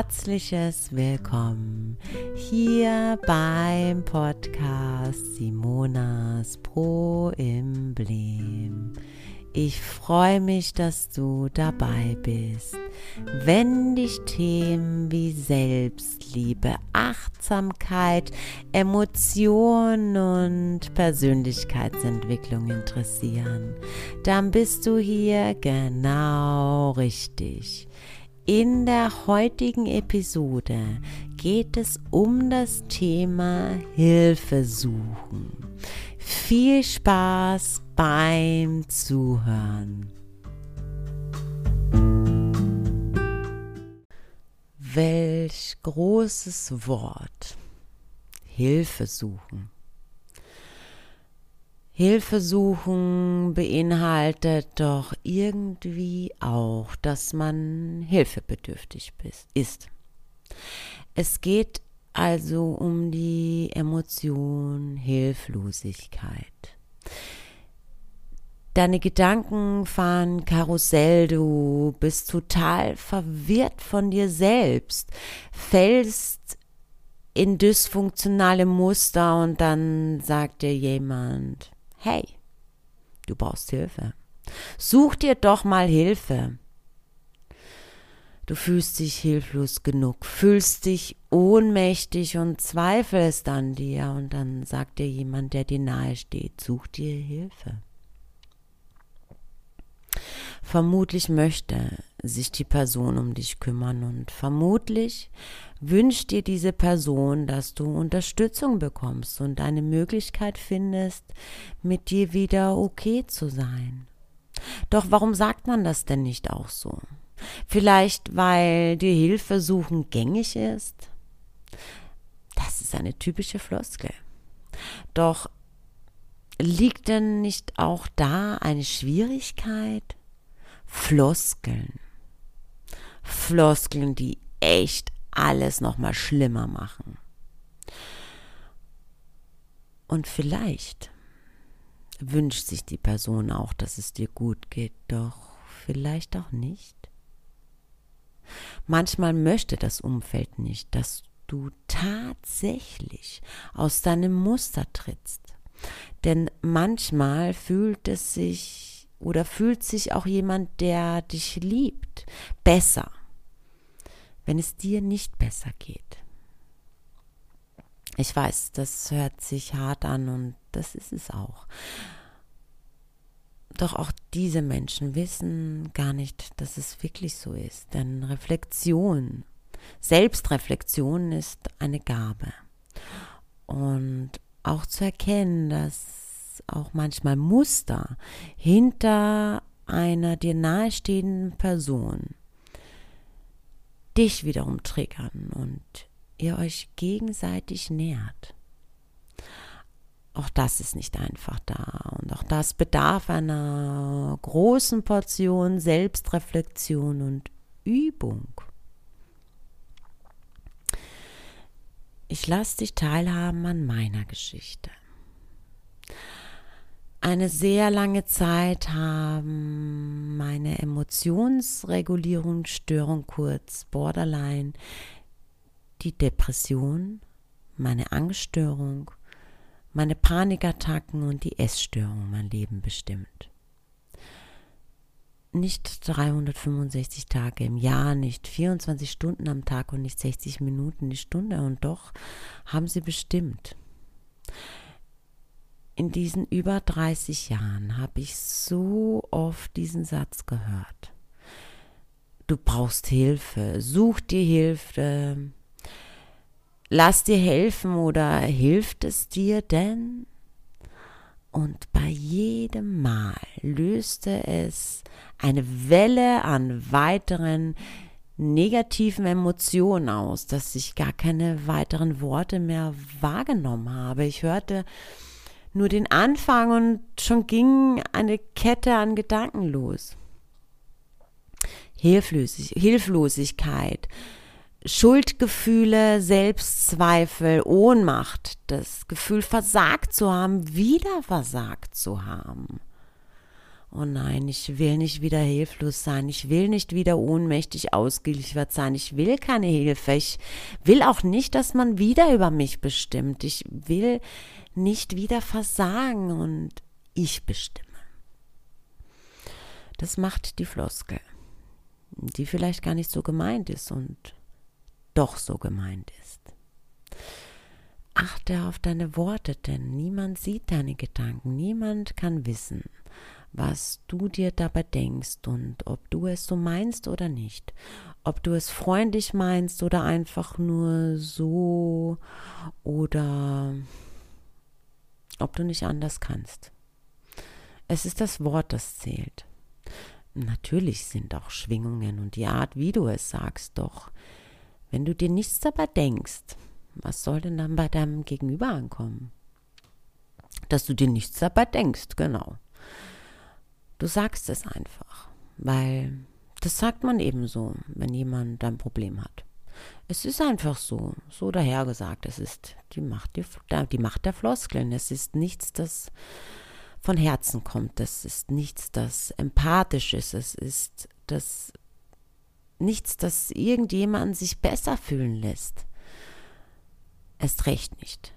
herzliches Willkommen hier beim Podcast Simonas Pro Emblem. Ich freue mich, dass du dabei bist. Wenn dich Themen wie Selbstliebe, Achtsamkeit, Emotionen und Persönlichkeitsentwicklung interessieren, dann bist du hier genau richtig. In der heutigen Episode geht es um das Thema Hilfe suchen. Viel Spaß beim Zuhören. Welch großes Wort. Hilfe suchen. Hilfe suchen beinhaltet doch irgendwie auch, dass man hilfebedürftig ist. Es geht also um die Emotion Hilflosigkeit. Deine Gedanken fahren Karussell, du bist total verwirrt von dir selbst, fällst in dysfunktionale Muster und dann sagt dir jemand, hey, du brauchst Hilfe. Such dir doch mal Hilfe. Du fühlst dich hilflos genug, fühlst dich ohnmächtig und zweifelst an dir und dann sagt dir jemand, der dir nahe steht, such dir Hilfe. Vermutlich möchte sich die Person um dich kümmern und vermutlich wünscht dir diese Person, dass du Unterstützung bekommst und eine Möglichkeit findest, mit dir wieder okay zu sein. Doch warum sagt man das denn nicht auch so? Vielleicht, weil dir Hilfe suchen gängig ist? Das ist eine typische Floskel. Doch liegt denn nicht auch da eine Schwierigkeit? Floskeln. Floskeln, die echt alles nochmal schlimmer machen. Und vielleicht wünscht sich die Person auch, dass es dir gut geht, doch vielleicht auch nicht. Manchmal möchte das Umfeld nicht, dass du tatsächlich aus deinem Muster trittst. Denn manchmal fühlt es sich oder fühlt sich auch jemand, der dich liebt, besser, wenn es dir nicht besser geht. Ich weiß, das hört sich hart an und das ist es auch. Doch auch diese Menschen wissen gar nicht, dass es wirklich so ist. Denn Reflexion, Selbstreflexion ist eine Gabe. Und auch zu erkennen, dass auch manchmal Muster hinter einer dir nahestehenden Person dich wiederum triggern und ihr euch gegenseitig nährt. Auch das ist nicht einfach da. Und auch das bedarf einer großen Portion Selbstreflexion und Übung. Ich lasse dich teilhaben an meiner Geschichte. Eine sehr lange Zeit haben meine Emotionsregulierungsstörung, kurz Borderline, die Depression, meine Angststörung meine Panikattacken und die Essstörung mein Leben bestimmt. Nicht 365 Tage im Jahr, nicht 24 Stunden am Tag und nicht 60 Minuten die Stunde und doch haben sie bestimmt. In diesen über 30 Jahren habe ich so oft diesen Satz gehört. Du brauchst Hilfe, such dir Hilfe, lass dir helfen oder hilft es dir denn? Und bei jedem Mal löste es eine Welle an weiteren negativen Emotionen aus, dass ich gar keine weiteren Worte mehr wahrgenommen habe. Ich hörte nur den Anfang und schon ging eine Kette an Gedanken los. Hilflosig Hilflosigkeit, Schuldgefühle, Selbstzweifel, Ohnmacht, das Gefühl versagt zu haben, wieder versagt zu haben. Oh nein, ich will nicht wieder hilflos sein. Ich will nicht wieder ohnmächtig ausgeliefert sein. Ich will keine Hilfe. Ich will auch nicht, dass man wieder über mich bestimmt. Ich will nicht wieder versagen und ich bestimme. Das macht die Floskel, die vielleicht gar nicht so gemeint ist und doch so gemeint ist. Achte auf deine Worte, denn niemand sieht deine Gedanken, niemand kann wissen, was du dir dabei denkst und ob du es so meinst oder nicht. Ob du es freundlich meinst oder einfach nur so oder ob du nicht anders kannst. Es ist das Wort, das zählt. Natürlich sind auch Schwingungen und die Art, wie du es sagst, doch wenn du dir nichts dabei denkst, was soll denn dann bei deinem Gegenüber ankommen? Dass du dir nichts dabei denkst, genau. Du sagst es einfach, weil das sagt man ebenso, wenn jemand ein Problem hat. Es ist einfach so, so dahergesagt. Es ist die Macht, die, die Macht der Floskeln. Es ist nichts, das von Herzen kommt. Es ist nichts, das empathisch ist. Es ist das nichts, das irgendjemanden sich besser fühlen lässt. Erst recht nicht,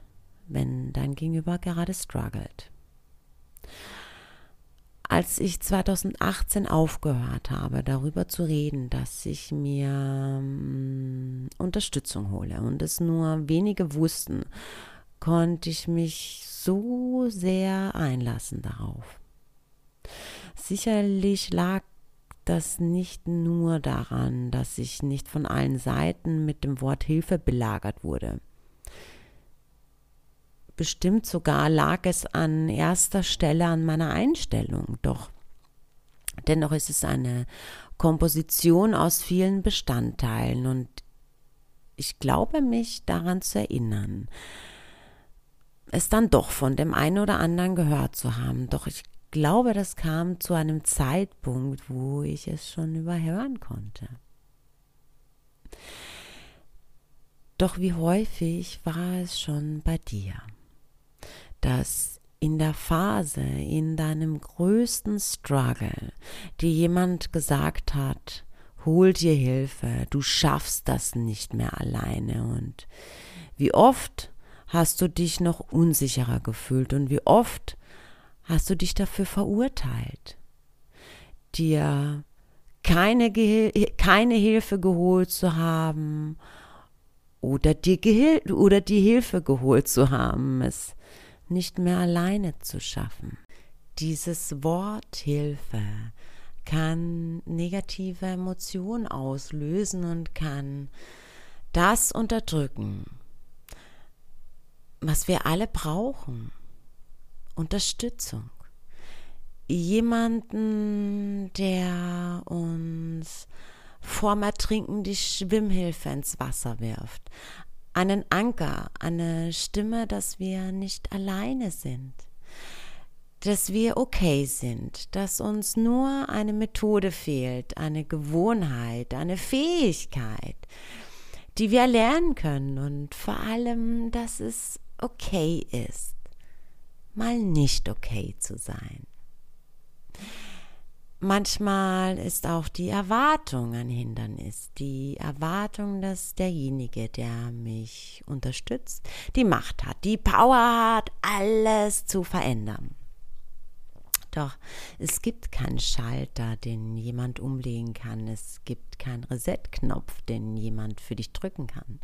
wenn dein Gegenüber gerade struggelt als ich 2018 aufgehört habe, darüber zu reden, dass ich mir ähm, Unterstützung hole und es nur wenige wussten, konnte ich mich so sehr einlassen darauf. Sicherlich lag das nicht nur daran, dass ich nicht von allen Seiten mit dem Wort Hilfe belagert wurde. Bestimmt sogar lag es an erster Stelle an meiner Einstellung, doch dennoch ist es eine Komposition aus vielen Bestandteilen und ich glaube mich daran zu erinnern, es dann doch von dem einen oder anderen gehört zu haben, doch ich glaube, das kam zu einem Zeitpunkt, wo ich es schon überhören konnte. Doch wie häufig war es schon bei dir? Dass in der Phase, in deinem größten Struggle, dir jemand gesagt hat, hol dir Hilfe, du schaffst das nicht mehr alleine und wie oft hast du dich noch unsicherer gefühlt und wie oft hast du dich dafür verurteilt, dir keine, keine Hilfe geholt zu haben oder dir oder die Hilfe geholt zu haben. Es nicht mehr alleine zu schaffen. Dieses Wort Hilfe kann negative Emotionen auslösen und kann das unterdrücken, was wir alle brauchen. Unterstützung. Jemanden, der uns vorm Ertrinken die Schwimmhilfe ins Wasser wirft einen Anker, eine Stimme, dass wir nicht alleine sind, dass wir okay sind, dass uns nur eine Methode fehlt, eine Gewohnheit, eine Fähigkeit, die wir lernen können. Und vor allem, dass es okay ist, mal nicht okay zu sein. Manchmal ist auch die Erwartung ein Hindernis. Die Erwartung, dass derjenige, der mich unterstützt, die Macht hat, die Power hat, alles zu verändern. Doch es gibt keinen Schalter, den jemand umlegen kann. Es gibt keinen Reset-Knopf, den jemand für dich drücken kann.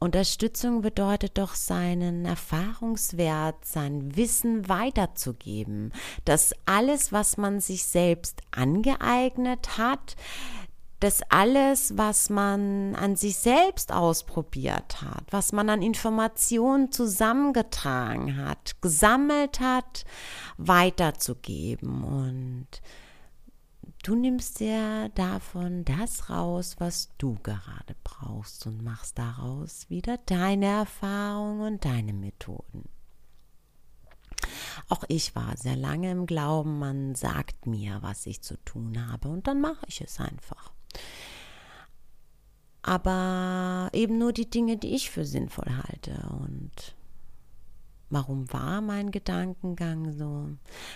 Unterstützung bedeutet doch seinen Erfahrungswert, sein Wissen weiterzugeben. Dass alles, was man sich selbst angeeignet hat, das alles, was man an sich selbst ausprobiert hat, was man an Informationen zusammengetragen hat, gesammelt hat, weiterzugeben. Und du nimmst dir davon das raus, was du gerade brauchst und machst daraus wieder deine Erfahrungen und deine Methoden. Auch ich war sehr lange im Glauben, man sagt mir, was ich zu tun habe und dann mache ich es einfach aber eben nur die Dinge, die ich für sinnvoll halte. Und Warum war mein Gedankengang so?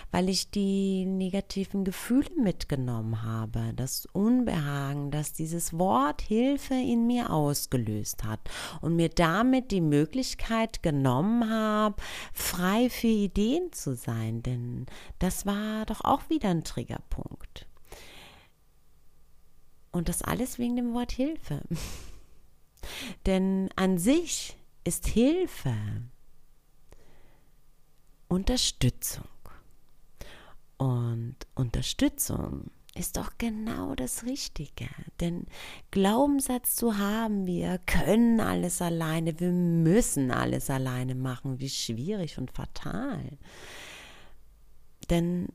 Weil ich die negativen Gefühle mitgenommen habe, das Unbehagen, das dieses Wort Hilfe in mir ausgelöst hat und mir damit die Möglichkeit genommen habe, frei für Ideen zu sein, denn das war doch auch wieder ein Triggerpunkt. Und das alles wegen dem Wort Hilfe. denn an sich ist Hilfe Unterstützung. Und Unterstützung ist doch genau das Richtige. Denn Glaubenssatz zu haben, wir können alles alleine, wir müssen alles alleine machen, wie schwierig und fatal. Denn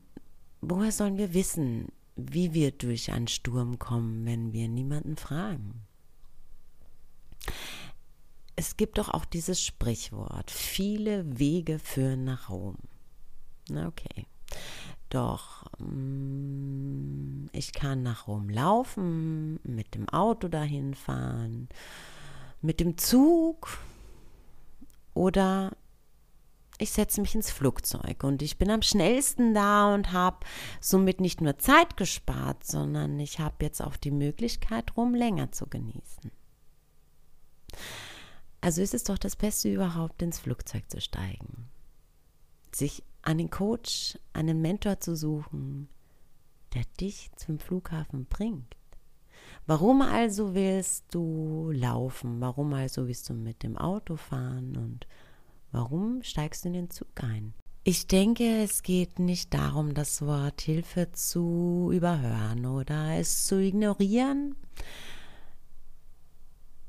woher sollen wir wissen, wie wir durch einen Sturm kommen, wenn wir niemanden fragen? es gibt doch auch dieses Sprichwort, viele Wege führen nach Rom. Okay. Doch mm, ich kann nach Rom laufen, mit dem Auto dahin fahren, mit dem Zug oder ich setze mich ins Flugzeug und ich bin am schnellsten da und habe somit nicht nur Zeit gespart, sondern ich habe jetzt auch die Möglichkeit, Rom länger zu genießen. Also ist es doch das Beste überhaupt, ins Flugzeug zu steigen. Sich einen Coach, einen Mentor zu suchen, der dich zum Flughafen bringt. Warum also willst du laufen? Warum also willst du mit dem Auto fahren? Und warum steigst du in den Zug ein? Ich denke, es geht nicht darum, das Wort Hilfe zu überhören oder es zu ignorieren,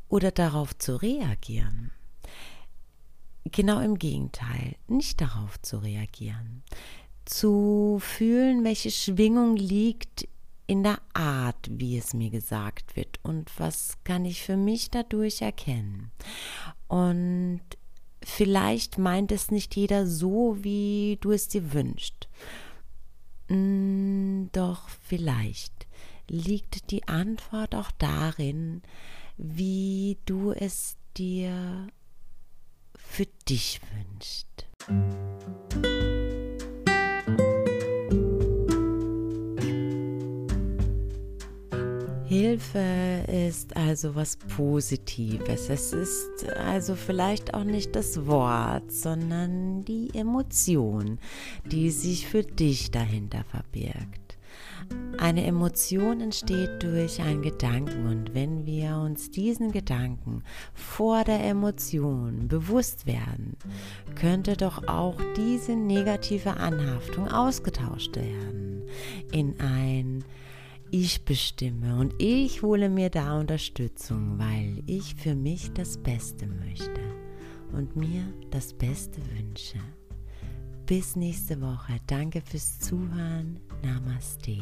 oder darauf zu reagieren. Genau im Gegenteil, nicht darauf zu reagieren. Zu fühlen, welche Schwingung liegt in der Art, wie es mir gesagt wird und was kann ich für mich dadurch erkennen. Und vielleicht meint es nicht jeder so, wie du es dir wünschst. Hm, doch vielleicht liegt die Antwort auch darin, wie du es dir für dich wünschst. Hilfe ist also was Positives. Es ist also vielleicht auch nicht das Wort, sondern die Emotion, die sich für dich dahinter verbirgt. Eine Emotion entsteht durch einen Gedanken und wenn wir uns diesen Gedanken vor der Emotion bewusst werden, könnte doch auch diese negative Anhaftung ausgetauscht werden in ein ich bestimme und ich hole mir da Unterstützung, weil ich für mich das Beste möchte und mir das Beste wünsche. Bis nächste Woche. Danke fürs Zuhören. Namaste.